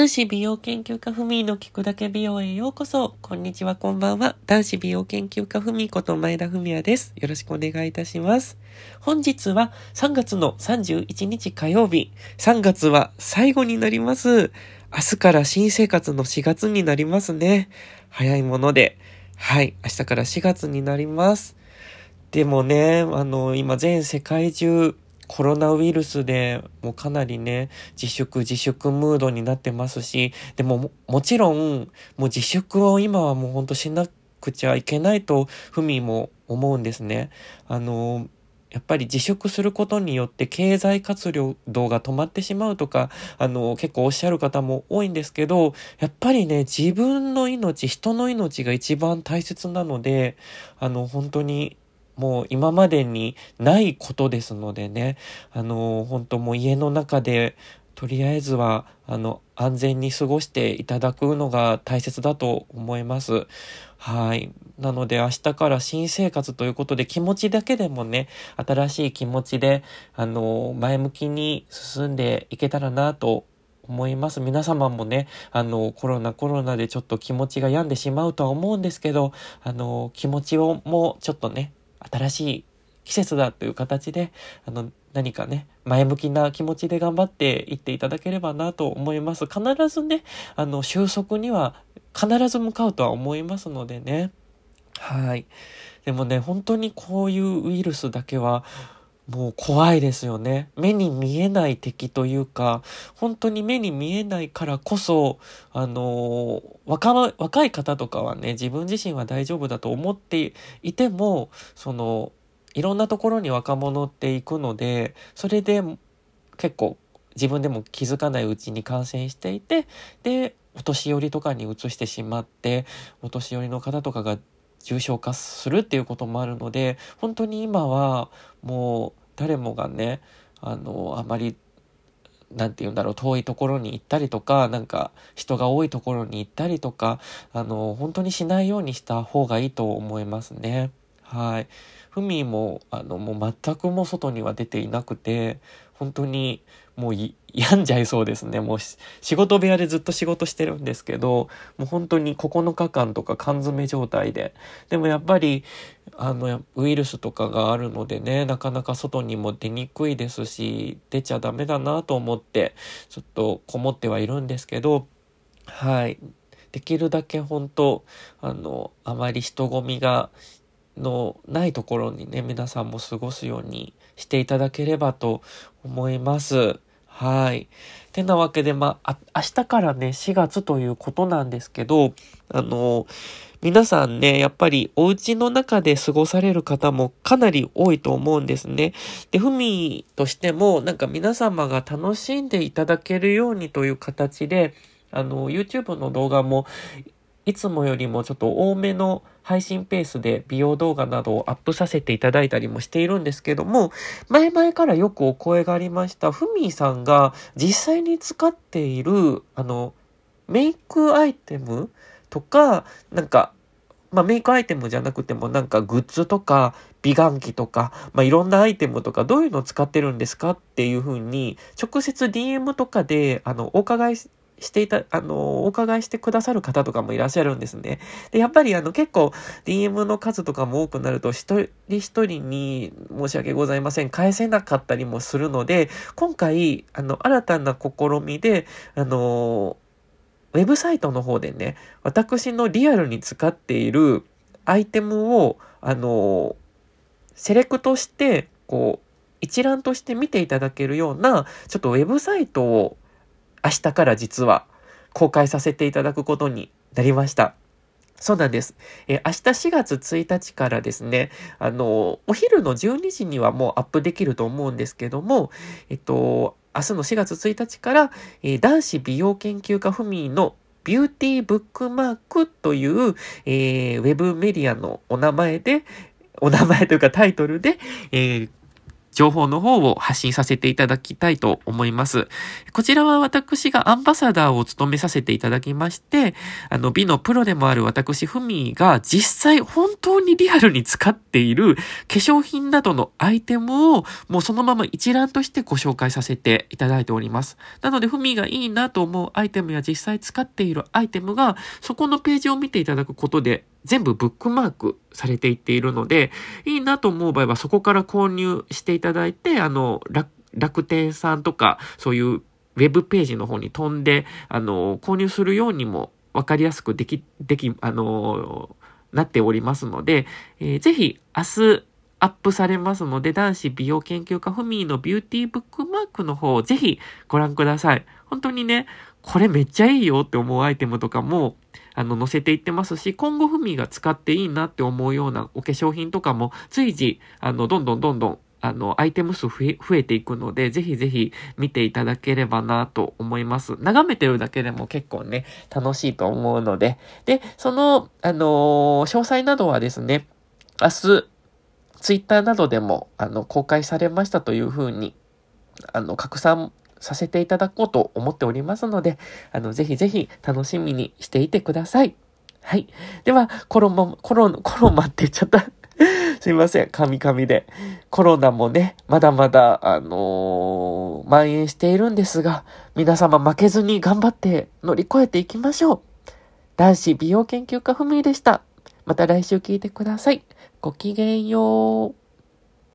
男子美容研究家ふみの聞くだけ美容へようこそ。こんにちは、こんばんは。男子美容研究家ふみこと前田文也です。よろしくお願いいたします。本日は3月の31日火曜日。3月は最後になります。明日から新生活の4月になりますね。早いもので。はい。明日から4月になります。でもね、あの、今全世界中、コロナウイルスでもうかなりね、自粛自粛ムードになってますし、でももちろん、もう自粛を今はもうほんとしなくちゃいけないと、ふみも思うんですね。あの、やっぱり自粛することによって経済活動が止まってしまうとか、あの、結構おっしゃる方も多いんですけど、やっぱりね、自分の命、人の命が一番大切なので、あの、本当にもう今までにないことですのでね、あの、本当もう家の中で、とりあえずは、あの、安全に過ごしていただくのが大切だと思います。はい。なので明日から新生活ということで気持ちだけでもね、新しい気持ちで、あの、前向きに進んでいけたらなと思います。皆様もね、あの、コロナコロナでちょっと気持ちが病んでしまうとは思うんですけど、あの、気持ちをもうちょっとね、新しい季節だという形で、あの、何かね、前向きな気持ちで頑張っていっていただければなと思います。必ずね、あの、収束には必ず向かうとは思いますのでね。はい。でもね、本当にこういうウイルスだけは、もう怖いですよね。目に見えない敵というか、本当に目に見えないからこそ、あの若、若い方とかはね、自分自身は大丈夫だと思っていても、その、いろんなところに若者って行くので、それで結構自分でも気づかないうちに感染していて、で、お年寄りとかに移してしまって、お年寄りの方とかが重症化するっていうこともあるので、本当に今はもう誰もがね、あの、あまり、なんて言うんだろう、遠いところに行ったりとか、なんか人が多いところに行ったりとか、あの、本当にしないようにした方がいいと思いますね。はい。ふみも、あの、もう全くもう外には出ていなくて、本当にもう病んじゃいそうですね。もう仕事部屋でずっと仕事してるんですけど、もう本当に9日間とか缶詰状態で。でもやっぱり、あの、ウイルスとかがあるのでね、なかなか外にも出にくいですし、出ちゃダメだなと思って、ちょっとこもってはいるんですけど、はい。できるだけ本当、あの、あまり人混みがのないところにね、皆さんも過ごすようにしていただければと思います。はい。てなわけで、まあ、明日からね、4月ということなんですけど、あの、皆さんね、やっぱりお家の中で過ごされる方もかなり多いと思うんですね。で、ふみとしても、なんか皆様が楽しんでいただけるようにという形で、あの、YouTube の動画もいつもよりもちょっと多めの配信ペースで美容動画などをアップさせていただいたりもしているんですけども、前々からよくお声がありました、ふみーさんが実際に使っている、あの、メイクアイテムとか、なんか、まあ、メイクアイテムじゃなくてもなんかグッズとか美顔器とか、まあ、いろんなアイテムとかどういうのを使ってるんですかっていうふうに直接 DM とかであのお伺いしていた、あの、お伺いしてくださる方とかもいらっしゃるんですね。で、やっぱりあの結構 DM の数とかも多くなると一人一人に申し訳ございません、返せなかったりもするので、今回、あの、新たな試みで、あの、ウェブサイトの方でね、私のリアルに使っているアイテムを、あの、セレクトして、こう、一覧として見ていただけるような、ちょっとウェブサイトを明日から実は公開させていただくことになりました。そうなんです。え、明日4月1日からですね、あの、お昼の12時にはもうアップできると思うんですけども、えっと、明日の4月1日から、えー、男子美容研究家ふみのビューティーブックマークという、えー、ウェブメディアのお名前で、お名前というかタイトルで、えー、情報の方を発信させていただきたいと思います。こちらは私がアンバサダーを務めさせていただきまして、あの、美のプロでもある私、ふみが実際本当にリアルに使っている化粧品などのアイテムをもうそのまま一覧としてご紹介させていただいております。なので、ふみがいいなと思うアイテムや実際使っているアイテムが、そこのページを見ていただくことで全部ブックマークされていっているので、いいなと思う場合はそこから購入していただいて、あの、楽天さんとか、そういうウェブページの方に飛んで、あの、購入するようにもわかりやすくでき、でき、あの、なっておりますので、えー、ぜひ明日アップされますので、男子美容研究家ふみのビューティーブックマークの方をぜひご覧ください。本当にね、これめっちゃいいよって思うアイテムとかも、あの、載せていってますし、今後ふみが使っていいなって思うようなお化粧品とかも随時、あの、どんどんどんどんあの、アイテム数増え増えていくので、ぜひぜひ見ていただければなと思います。眺めてるだけでも結構ね、楽しいと思うので。で、その、あのー、詳細などはですね、明日、ツイッターなどでも、あの、公開されましたというふうに、あの、拡散させていただこうと思っておりますので、あの、ぜひぜひ楽しみにしていてください。はい。では、コロマ、コロ、コロマって言っちゃった。すいません。カミカミで。コロナもね、まだまだ、あのー、蔓延しているんですが、皆様負けずに頑張って乗り越えていきましょう。男子美容研究家ふみでした。また来週聞いてください。ごきげんよう。